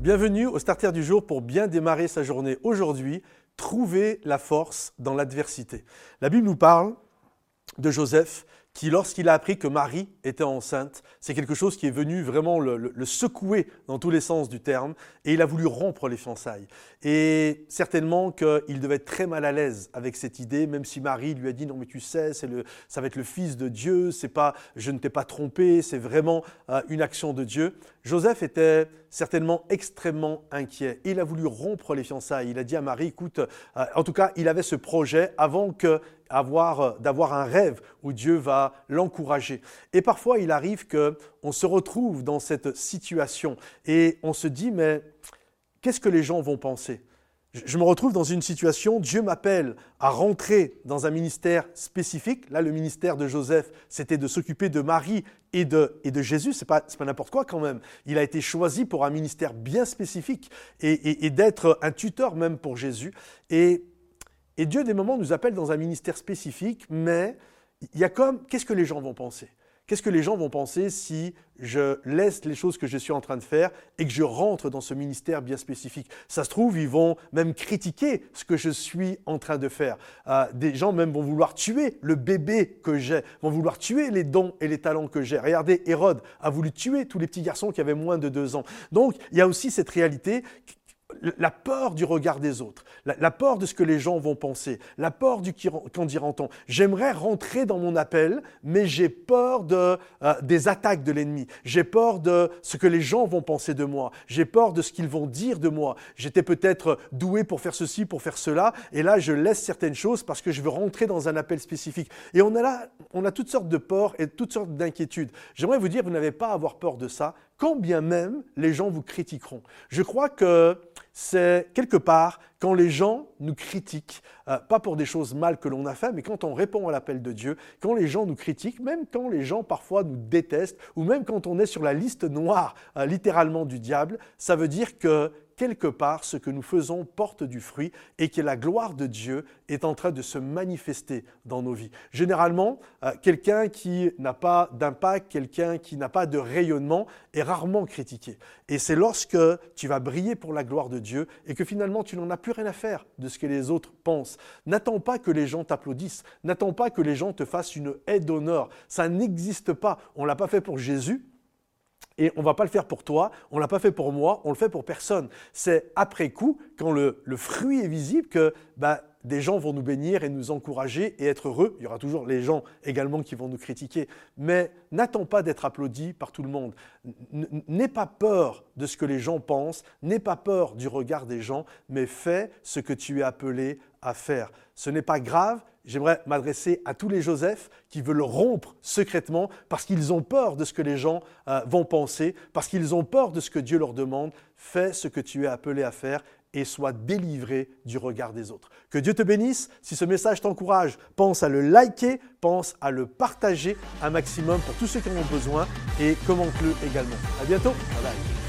Bienvenue au Starter du jour pour bien démarrer sa journée aujourd'hui. Trouver la force dans l'adversité. La Bible nous parle de Joseph qui, lorsqu'il a appris que Marie était enceinte, c'est quelque chose qui est venu vraiment le, secouer dans tous les sens du terme, et il a voulu rompre les fiançailles. Et certainement qu'il devait être très mal à l'aise avec cette idée, même si Marie lui a dit non mais tu sais, le, ça va être le Fils de Dieu, c'est pas, je ne t'ai pas trompé, c'est vraiment euh, une action de Dieu. Joseph était certainement extrêmement inquiet. Il a voulu rompre les fiançailles. Il a dit à Marie, écoute, euh, en tout cas, il avait ce projet avant que euh, d'avoir un rêve où Dieu va l'encourager. Et parfois, il arrive qu'on se retrouve dans cette situation et on se dit, mais qu'est-ce que les gens vont penser? Je me retrouve dans une situation, Dieu m'appelle à rentrer dans un ministère spécifique. Là, le ministère de Joseph, c'était de s'occuper de Marie et de, et de Jésus. Ce n'est pas, pas n'importe quoi quand même. Il a été choisi pour un ministère bien spécifique et, et d'être un tuteur même pour Jésus. Et, et Dieu, des moments, nous appelle dans un ministère spécifique, mais il y a comme, qu'est-ce que les gens vont penser? Qu'est-ce que les gens vont penser si je laisse les choses que je suis en train de faire et que je rentre dans ce ministère bien spécifique? Ça se trouve, ils vont même critiquer ce que je suis en train de faire. Euh, des gens même vont vouloir tuer le bébé que j'ai, vont vouloir tuer les dons et les talents que j'ai. Regardez, Hérode a voulu tuer tous les petits garçons qui avaient moins de deux ans. Donc, il y a aussi cette réalité la peur du regard des autres, la, peur de ce que les gens vont penser, la peur du qu'en dira-t-on. J'aimerais rentrer dans mon appel, mais j'ai peur de, euh, des attaques de l'ennemi. J'ai peur de ce que les gens vont penser de moi. J'ai peur de ce qu'ils vont dire de moi. J'étais peut-être doué pour faire ceci, pour faire cela, et là je laisse certaines choses parce que je veux rentrer dans un appel spécifique. Et on a là, on a toutes sortes de peurs et toutes sortes d'inquiétudes. J'aimerais vous dire, vous n'avez pas à avoir peur de ça, quand bien même les gens vous critiqueront. Je crois que c'est quelque part quand les gens nous critiquent, euh, pas pour des choses mal que l'on a fait, mais quand on répond à l'appel de Dieu, quand les gens nous critiquent, même quand les gens parfois nous détestent, ou même quand on est sur la liste noire euh, littéralement du diable, ça veut dire que quelque part, ce que nous faisons porte du fruit et que la gloire de Dieu est en train de se manifester dans nos vies. Généralement, euh, quelqu'un qui n'a pas d'impact, quelqu'un qui n'a pas de rayonnement est rarement critiqué. Et c'est lorsque tu vas briller pour la gloire de Dieu et que finalement tu n'en as plus rien à faire de ce que les autres pensent. N'attends pas que les gens t'applaudissent, n'attends pas que les gens te fassent une aide d'honneur. Ça n'existe pas. On ne l'a pas fait pour Jésus, et on ne va pas le faire pour toi, on ne l'a pas fait pour moi, on le fait pour personne. C'est après coup, quand le, fruit est visible, que bah, des gens vont nous bénir et nous encourager et être heureux. Il y aura toujours les gens également qui vont nous critiquer. Mais n'attends pas d'être applaudi par tout le monde. N'aie pas peur de ce que les gens pensent, n'aie pas peur du regard des gens, mais fais ce que tu es appelé à faire. Ce n'est pas grave. J'aimerais m'adresser à tous les Joseph qui veulent rompre secrètement parce qu'ils ont peur de ce que les gens euh, vont penser, parce qu'ils ont peur de ce que Dieu leur demande. Fais ce que tu es appelé à faire et sois délivré du regard des autres. Que Dieu te bénisse. Si ce message t'encourage, pense à le liker, pense à le partager un maximum pour tous ceux qui en ont besoin et commente-le également. À bientôt. Bye bye.